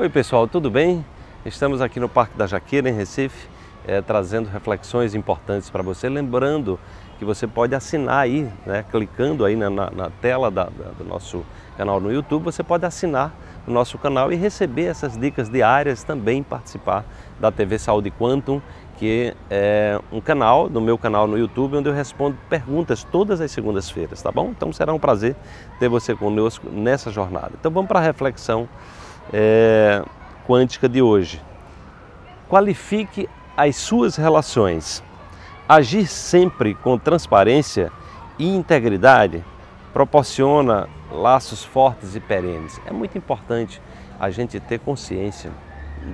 Oi pessoal, tudo bem? Estamos aqui no Parque da Jaqueira, em Recife, é, trazendo reflexões importantes para você, lembrando que você pode assinar aí, né, clicando aí na, na, na tela da, da, do nosso canal no YouTube, você pode assinar o nosso canal e receber essas dicas diárias, também participar da TV Saúde Quantum, que é um canal, no meu canal no YouTube, onde eu respondo perguntas todas as segundas-feiras, tá bom? Então será um prazer ter você conosco nessa jornada. Então vamos para a reflexão é, quântica de hoje. Qualifique as suas relações. Agir sempre com transparência e integridade proporciona laços fortes e perenes. É muito importante a gente ter consciência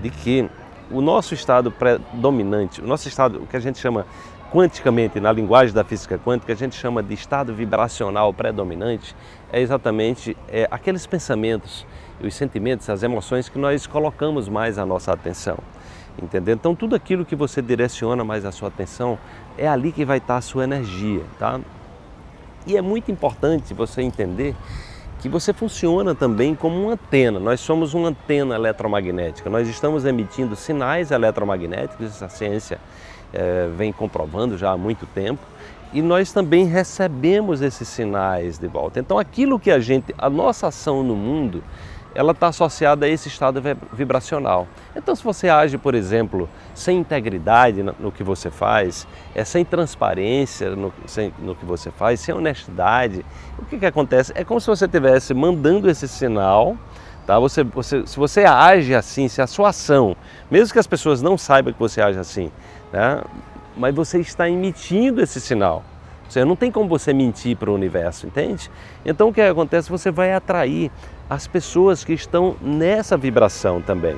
de que o nosso estado predominante, o nosso estado, o que a gente chama quanticamente, na linguagem da física quântica, a gente chama de estado vibracional predominante, é exatamente é, aqueles pensamentos, os sentimentos, as emoções que nós colocamos mais a nossa atenção. Entendeu? Então tudo aquilo que você direciona mais a sua atenção é ali que vai estar a sua energia, tá? E é muito importante você entender que você funciona também como uma antena. Nós somos uma antena eletromagnética. Nós estamos emitindo sinais eletromagnéticos, essa ciência é, vem comprovando já há muito tempo, e nós também recebemos esses sinais de volta. Então, aquilo que a gente, a nossa ação no mundo, ela está associada a esse estado vibracional. Então, se você age, por exemplo, sem integridade no que você faz, é sem transparência no, sem, no que você faz, sem honestidade, o que, que acontece? É como se você estivesse mandando esse sinal Tá? Você, você, se você age assim, se a sua ação, mesmo que as pessoas não saibam que você age assim, né? mas você está emitindo esse sinal. Seja, não tem como você mentir para o universo, entende? Então o que acontece? Você vai atrair as pessoas que estão nessa vibração também.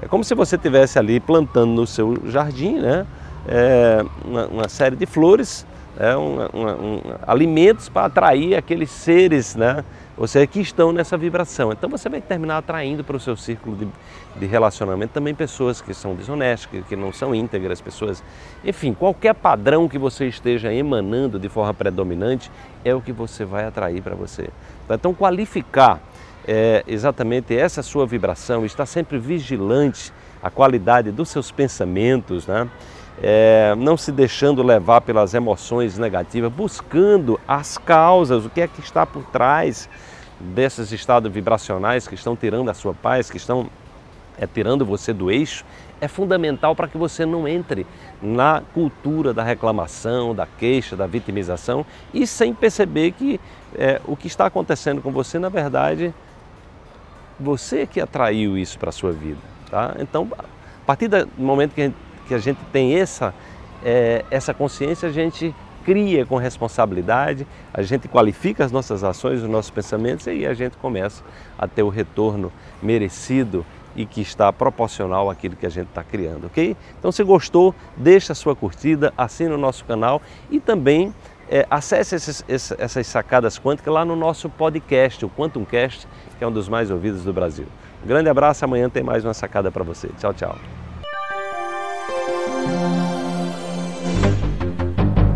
É como se você estivesse ali plantando no seu jardim né? É, uma, uma série de flores é, um, um, alimentos para atrair aqueles seres, né? Ou seja, que estão nessa vibração. Então você vai terminar atraindo para o seu círculo de, de relacionamento também pessoas que são desonestas, que, que não são íntegras, pessoas. Enfim, qualquer padrão que você esteja emanando de forma predominante é o que você vai atrair para você. Então, qualificar é, exatamente essa sua vibração, estar sempre vigilante a qualidade dos seus pensamentos, né? É, não se deixando levar pelas emoções negativas, buscando as causas, o que é que está por trás desses estados vibracionais que estão tirando a sua paz, que estão é, tirando você do eixo, é fundamental para que você não entre na cultura da reclamação, da queixa, da vitimização e sem perceber que é, o que está acontecendo com você, na verdade, você que atraiu isso para a sua vida. Tá? Então, a partir do momento que a gente que a gente tem essa, é, essa consciência, a gente cria com responsabilidade, a gente qualifica as nossas ações, os nossos pensamentos e aí a gente começa a ter o retorno merecido e que está proporcional àquilo que a gente está criando, ok? Então se gostou, deixa a sua curtida, assine o nosso canal e também é, acesse esses, essas sacadas quânticas lá no nosso podcast, o QuantumCast, que é um dos mais ouvidos do Brasil. Um grande abraço, amanhã tem mais uma sacada para você. Tchau, tchau.